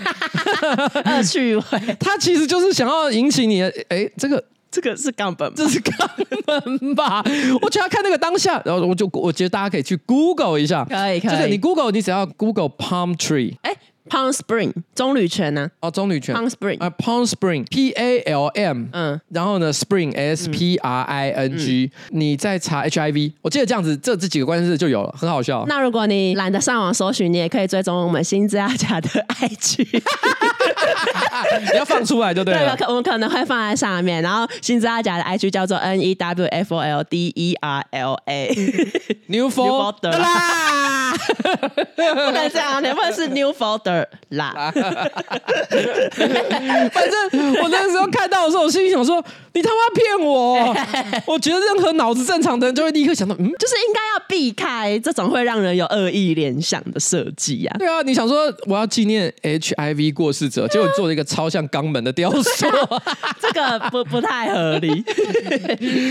恶趣味，他其实就是想要引起你的，哎，这个这个是肛本，这是肛本吧？我觉得看那个当下，然后我就我觉得大家可以去 Google 一下，可以，可以，就是你 Google，你只要 Google Palm Tree，哎。Palm Spring 棕榈泉呢？哦，棕榈泉。Palm Spring 啊，Palm Spring P A L M，嗯，然后呢，Spring S P R I N G，你再查 H I V，我记得这样子，这这几个关键字就有了，很好笑。那如果你懒得上网搜寻，你也可以追踪我们新之阿甲的 IG，你 要放出来就对了。对，我们可能会放在上面。然后新之阿甲的 IG 叫做 N E W F O L D E R L A，New Folder 啦，不能这样，你不能是 New Folder。啦，反正我那时候看到的时候，我心里想说：“你他妈骗我！” 我觉得任何脑子正常的人就会立刻想到，嗯，就是应该要避开这种会让人有恶意联想的设计呀。对啊，你想说我要纪念 HIV 过世者，结果做了一个超像肛门的雕塑，这个不不太合理。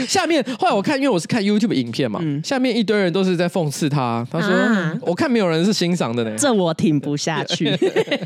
下面后来我看，因为我是看 YouTube 影片嘛，下面一堆人都是在讽刺他，他说。吗？我看没有人是欣赏的呢，这我挺不下去。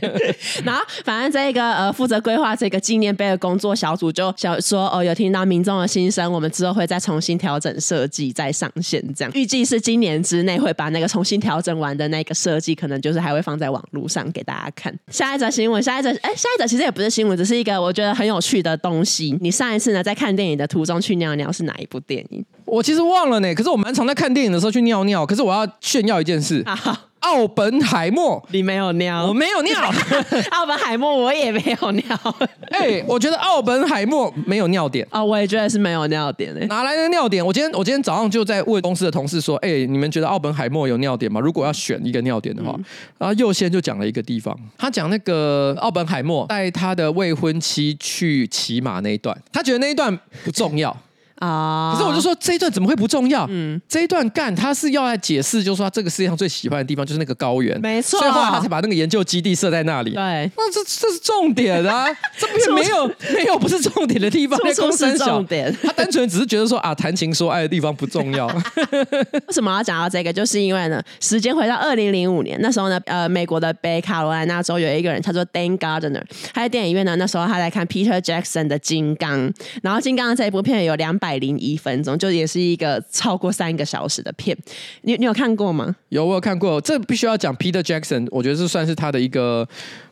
然后，反正这个呃，负责规划这个纪念碑的工作小组就想说，哦，有听到民众的心声，我们之后会再重新调整设计，再上线。这样预计是今年之内会把那个重新调整完的那个设计，可能就是还会放在网络上给大家看。下一则新闻，下一则，哎，下一则其实也不是新闻，只是一个我觉得很有趣的东西。你上一次呢，在看电影的途中去尿尿是哪一部电影？我其实忘了呢，可是我蛮常在看电影的时候去尿尿。可是我要炫耀一件事。啊奥本海默，你没有尿，我没有尿。奥本海默，我也没有尿。哎、欸，我觉得奥本海默没有尿点啊、哦，我也觉得是没有尿点诶。哪来的尿点？我今天我今天早上就在问公司的同事说，哎、欸，你们觉得奥本海默有尿点吗？如果要选一个尿点的话，嗯、然后右先就讲了一个地方，他讲那个奥本海默带他的未婚妻去骑马那一段，他觉得那一段不重要。啊！可是我就说这一段怎么会不重要？嗯，这一段干他是要来解释，就是说他这个世界上最喜欢的地方就是那个高原，没错。所以后来他才把那个研究基地设在那里。对，那这这是重点啊！这边没有没有不是重点的地方，重点。他单纯只是觉得说啊，谈情说爱的地方不重要。为什么要讲到这个？就是因为呢，时间回到二零零五年，那时候呢，呃，美国的北卡罗来纳州有一个人，他叫 Dan Gardner，他在电影院呢，那时候他在看 Peter Jackson 的《金刚》，然后《金刚》这一部片有两百零一分钟。就也是一个超过三个小时的片，你你有看过吗？有，我有看过。这必须要讲 Peter Jackson，我觉得这算是他的一个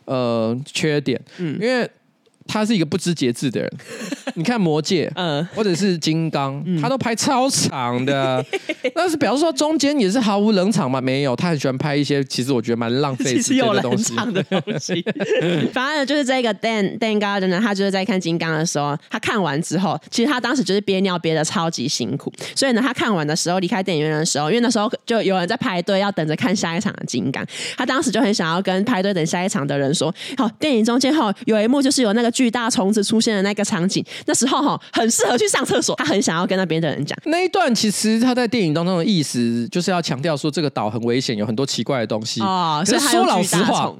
呃缺点，嗯，因为。他是一个不知节制的人，你看《魔戒》，嗯，或者是《金刚》，他都拍超长的，但是表示说中间也是毫无冷场吗？没有，他很喜欢拍一些其实我觉得蛮浪费时间的东西。的东西，反正就是这个 Dan Dan 呢，他就是在看《金刚》的时候，他看完之后，其实他当时就是憋尿憋的超级辛苦，所以呢，他看完的时候离开电影院的时候，因为那时候就有人在排队要等着看下一场的《金刚》，他当时就很想要跟排队等下一场的人说：“好，电影中间后有一幕就是有那个。”巨大虫子出现的那个场景，那时候哈很适合去上厕所。他很想要跟那边的人讲那一段，其实他在电影当中的意思就是要强调说这个岛很危险，有很多奇怪的东西。哦，所以说老实话。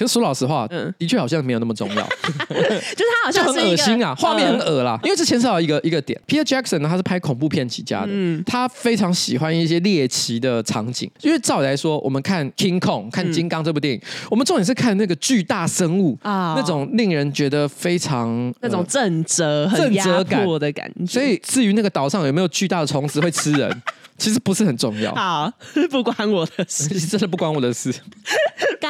可是说老实话，嗯，的确好像没有那么重要，就是他好像很恶心啊，画面很恶啦。因为这牵涉到一个一个点，Peter Jackson 呢，他是拍恐怖片起家的，嗯，他非常喜欢一些猎奇的场景。因为照理来说，我们看 King Kong 看金刚这部电影，我们重点是看那个巨大生物啊，那种令人觉得非常那种震慑、很压迫的感觉。所以至于那个岛上有没有巨大的虫子会吃人，其实不是很重要。好，不关我的事，真的不关我的事。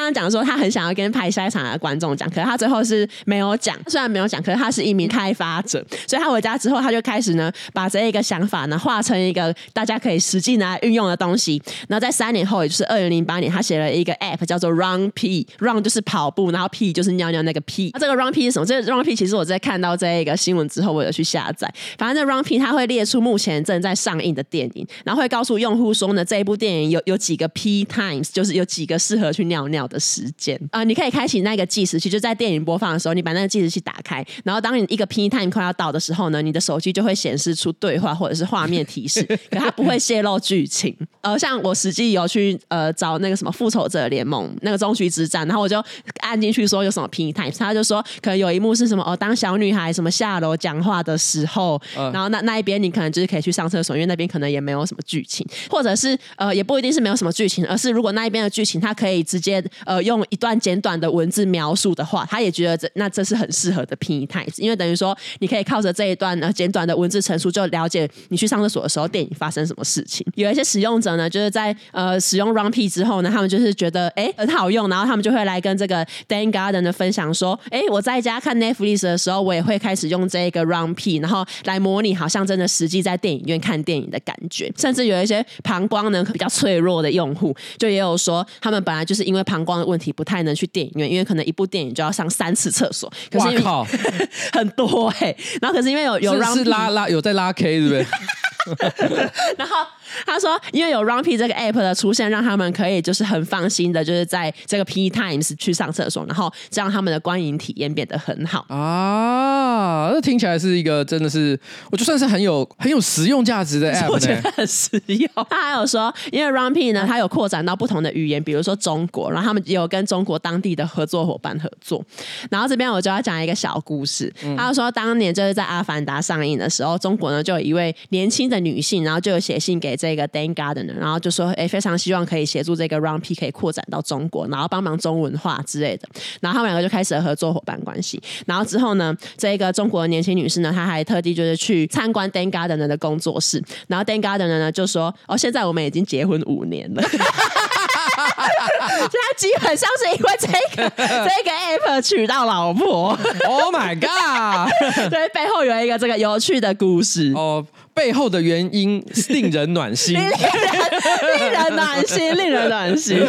刚刚讲说他很想要跟拍下一场的观众讲，可是他最后是没有讲。虽然没有讲，可是他是一名开发者，所以他回家之后他就开始呢，把这一个想法呢画成一个大家可以实际拿来运用的东西。然后在三年后，也就是二零零八年，他写了一个 App 叫做 Run P，Run 就是跑步，然后 P 就是尿尿那个 P。那这个 Run P 是什么？这个 Run P 其实我在看到这一个新闻之后，我有去下载。反正这 Run P 它会列出目前正在上映的电影，然后会告诉用户说呢，这一部电影有有几个 P times，就是有几个适合去尿尿的时间啊、呃，你可以开启那个计时器，就在电影播放的时候，你把那个计时器打开，然后当你一个 P time 快要到的时候呢，你的手机就会显示出对话或者是画面提示，可它不会泄露剧情。呃，像我实际有去呃找那个什么复仇者联盟那个终局之战，然后我就按进去说有什么 P time，他就说可能有一幕是什么哦，当小女孩什么下楼讲话的时候，呃、然后那那一边你可能就是可以去上厕所，因为那边可能也没有什么剧情，或者是呃也不一定是没有什么剧情，而是如果那一边的剧情它可以直接呃用。一段简短的文字描述的话，他也觉得这那这是很适合的拼台词，因为等于说你可以靠着这一段呃简短的文字陈述，就了解你去上厕所的时候电影发生什么事情。有一些使用者呢，就是在呃使用 RunP 之后呢，他们就是觉得哎很好用，然后他们就会来跟这个 Dan Garden 的分享说，哎我在家看 Netflix 的时候，我也会开始用这个 RunP，然后来模拟好像真的实际在电影院看电影的感觉。甚至有一些膀胱呢比较脆弱的用户，就也有说他们本来就是因为膀胱的问题。不太能去电影院，因为可能一部电影就要上三次厕所。哇靠，很多哎、欸！然后可是因为有有是拉拉有在拉 K 对不对？然后 他说，因为有 RunP 这个 app 的出现，让他们可以就是很放心的，就是在这个 P times 去上厕所，然后这样他们的观影体验变得很好啊。哇，那听起来是一个真的是，我就算是很有很有实用价值的 app 我觉得很实用。他还有说，因为 Runpee 呢，它有扩展到不同的语言，比如说中国，然后他们也有跟中国当地的合作伙伴合作。然后这边我就要讲一个小故事。嗯、他说，当年就是在《阿凡达》上映的时候，中国呢就有一位年轻的女性，然后就有写信给这个 Dan Gardner，然后就说，哎，非常希望可以协助这个 Runpee 可以扩展到中国，然后帮忙中文化之类的。然后他们两个就开始了合作伙伴关系。然后之后呢，这个中国的年轻女士呢，她还特地就是去参观 Dan Gardner 的工作室，然后 Dan Gardner 呢就说：“哦，现在我们已经结婚五年了。”现在基本上是因为这个 这个 app 娶到老婆。Oh my god！对，背后有一个这个有趣的故事。哦。Oh. 背后的原因令人暖心，令人令人暖心，令人暖心。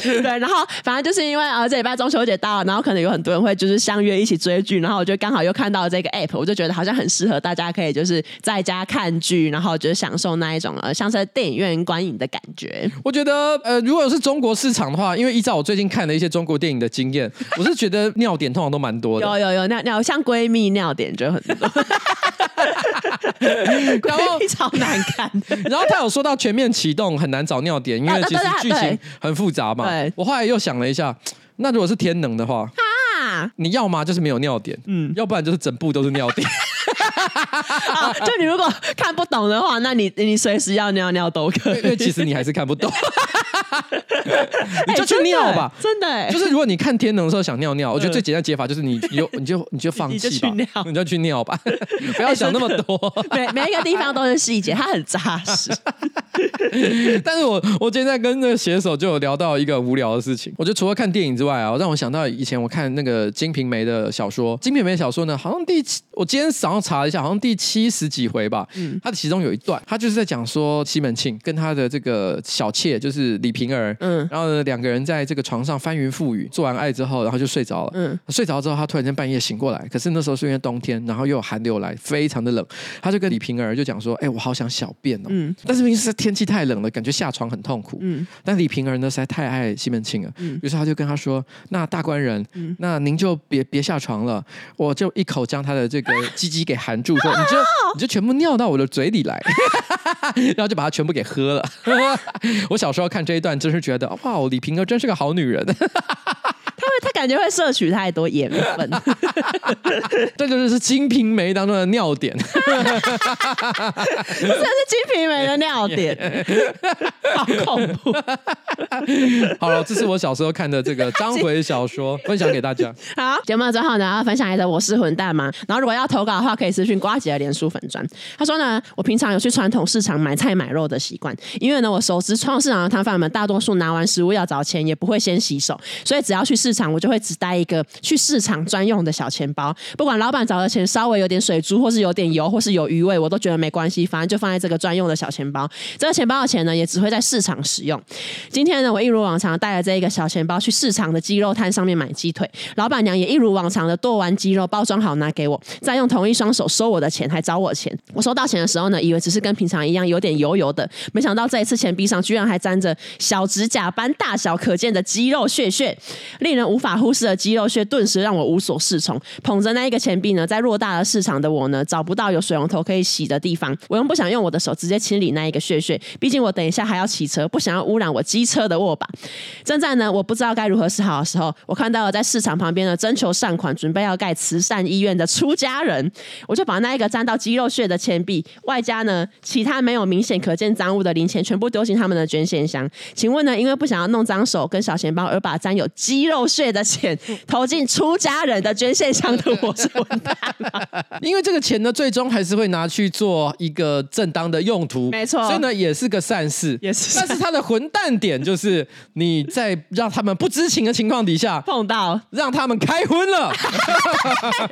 对，然后反正就是因为呃，这礼拜中秋节到了，然后可能有很多人会就是相约一起追剧，然后我就刚好又看到这个 app，我就觉得好像很适合大家可以就是在家看剧，然后就是享受那一种呃像是在电影院观影的感觉。我觉得呃，如果是中国市场的话，因为依照我最近看的一些中国电影的经验，我是觉得尿点通常都蛮多的。有有有尿尿，像闺蜜尿点就很多。然后 超难看，然后他有说到全面启动很难找尿点，因为其实剧情很复杂嘛。我后来又想了一下，那如果是天能的话，你要么就是没有尿点，嗯，要不然就是整部都是尿点。就你如果看不懂的话，那你你随时要尿尿都可以，因为其实你还是看不懂。你就去尿吧，真的。就是如果你看天能的时候想尿尿，我觉得最简单的解法就是你有你就你就放弃吧，你就去尿吧，不要想那么多。每每一个地方都是细节，它很扎实。但是我我今天在跟那个写手就有聊到一个无聊的事情，我觉得除了看电影之外啊，让我想到以前我看那个金瓶梅的小说，金瓶梅小说呢，好像第七，我今天早上查了一下，好像第七十几回吧。嗯，它的其中有一段，他就是在讲说西门庆跟他的这个小妾就是李瓶儿，嗯，然后呢两个人在这个床上翻云覆雨，做完爱之后，然后就睡着了。嗯，睡着之后，他突然间半夜醒过来，可是那时候是因为冬天，然后又有寒流来，非常的冷，他就跟李瓶儿就讲说：“哎，我好想小便哦。”嗯，但是明明是天气太冷了，感觉下床很痛苦。嗯，但李瓶儿呢实在太爱西门庆了，嗯，于是他就跟他说：“那大官人，嗯，那您就别别下床了，我就一口将他的这个鸡鸡给含住，说 你就你就全部尿到我的嘴里来，然后就把它全部给喝了。”我小时候看这一段，真是觉得哇，李瓶儿真是个好女人。他感觉会摄取太多盐分，这就是是金瓶梅当中的尿点，这是金瓶梅的尿点，好恐怖。好了，这是我小时候看的这个章回小说，分享给大家。好，节目最后呢，要分享一个我是混蛋嘛。然后如果要投稿的话，可以私讯瓜姐的脸书粉专。他说呢，我平常有去传统市场买菜买肉的习惯，因为呢，我熟知传统市场的摊贩们大多数拿完食物要找钱，也不会先洗手，所以只要去市场。我就会只带一个去市场专用的小钱包，不管老板找的钱稍微有点水珠，或是有点油，或是有余味，我都觉得没关系，反正就放在这个专用的小钱包。这个钱包的钱呢，也只会在市场使用。今天呢，我一如往常带了这一个小钱包去市场的鸡肉摊上面买鸡腿，老板娘也一如往常的剁完鸡肉，包装好拿给我，再用同一双手收我的钱，还找我钱。我收到钱的时候呢，以为只是跟平常一样有点油油的，没想到这一次钱币上居然还沾着小指甲般大小可见的鸡肉屑屑，令人。无法忽视的肌肉屑顿时让我无所适从。捧着那一个钱币呢，在偌大的市场的我呢，找不到有水龙头可以洗的地方。我又不想用我的手直接清理那一个血血，毕竟我等一下还要骑车，不想要污染我机车的握把。正在呢，我不知道该如何是好的时候，我看到了在市场旁边呢征求善款，准备要盖慈善医院的出家人，我就把那一个沾到肌肉血的钱币，外加呢其他没有明显可见脏污的零钱，全部丢进他们的捐献箱。请问呢，因为不想要弄脏手跟小钱包，而把沾有肌肉血的 钱投进出家人的捐献箱的，我是混蛋。因为这个钱呢，最终还是会拿去做一个正当的用途，没错。所以呢，也是个善事，也是。但是他的混蛋点就是你在让他们不知情的情况底下碰到，让他们开荤了。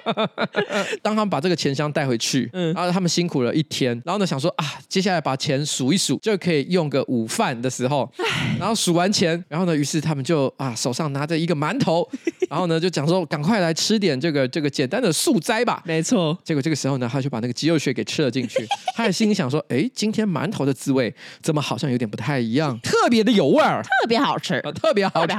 当他们把这个钱箱带回去，嗯，然后他们辛苦了一天，然后呢想说啊，接下来把钱数一数，就可以用个午饭的时候，然后数完钱，然后呢，于是他们就啊手上拿着一个馒头。然后呢，就讲说，赶快来吃点这个这个简单的素斋吧。没错。结果这个时候呢，他就把那个鸡肉血给吃了进去。他的心里想说，哎，今天馒头的滋味怎么好像有点不太一样？特别的有味儿，特别好吃，特别好吃。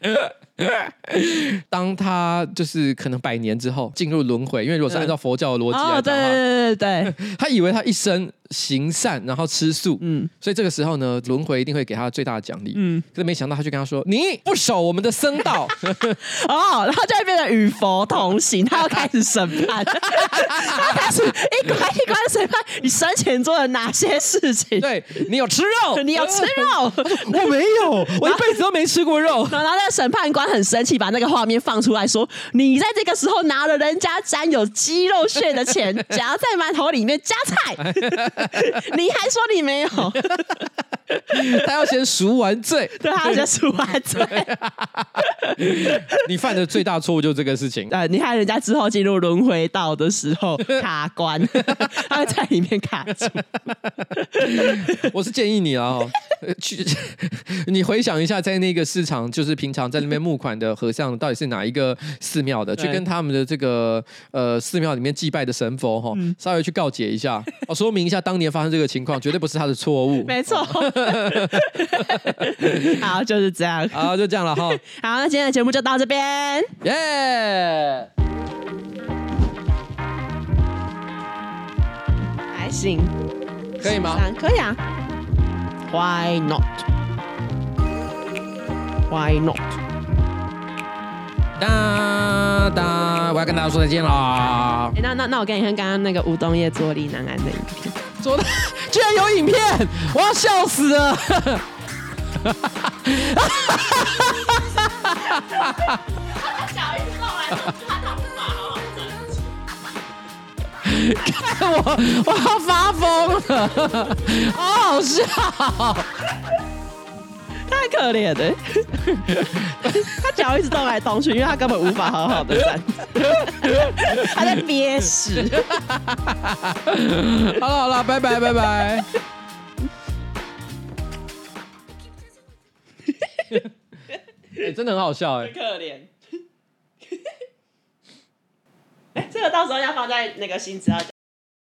当他就是可能百年之后进入轮回，因为如果是按照佛教的逻辑哦，对对对对对，他以为他一生行善，然后吃素，嗯，所以这个时候呢，轮回一定会给他最大的奖励，嗯，可是没想到他就跟他说：“你不守我们的僧道，哦，然后就会变成与佛同行，他要开始审判，他开始一关一关审判你生前做了哪些事情？对，你有吃肉，你有吃肉，我没有，我一辈子都没吃过肉。然后那个审判官很生气，把那个画面放出来说：你在这个时候拿了人家沾有鸡肉屑的钱，夹在馒头里面夹菜。”你还说你没有？他要先赎完罪，对，他要先赎完罪。你犯的最大错误就是这个事情。呃，你害人家之后进入轮回道的时候 卡关，他会在里面卡住。我是建议你啊，去你回想一下，在那个市场，就是平常在那边募款的和尚，到底是哪一个寺庙的？去跟他们的这个呃寺庙里面祭拜的神佛哈，稍微去告解一下，哦，说明一下当年发生这个情况，绝对不是他的错误。没错。好，就是这样。好，就这样了哈。好，那今天的节目就到这边。耶，还行，可以吗？可以啊。Why not？Why not？哒哒，我要跟大家说再见了。那那那我跟你看刚刚那个吴东业坐立难安的影片。坐的 居然有影片，我要笑死了！看我，我要发疯了，好好笑，太可怜了。他脚一直动来动去，因为他根本无法好好的站，他在憋屎。好了好了，拜拜拜拜。哎，真的很好笑哎，可怜。哎，这个到时候要放在那个新资料。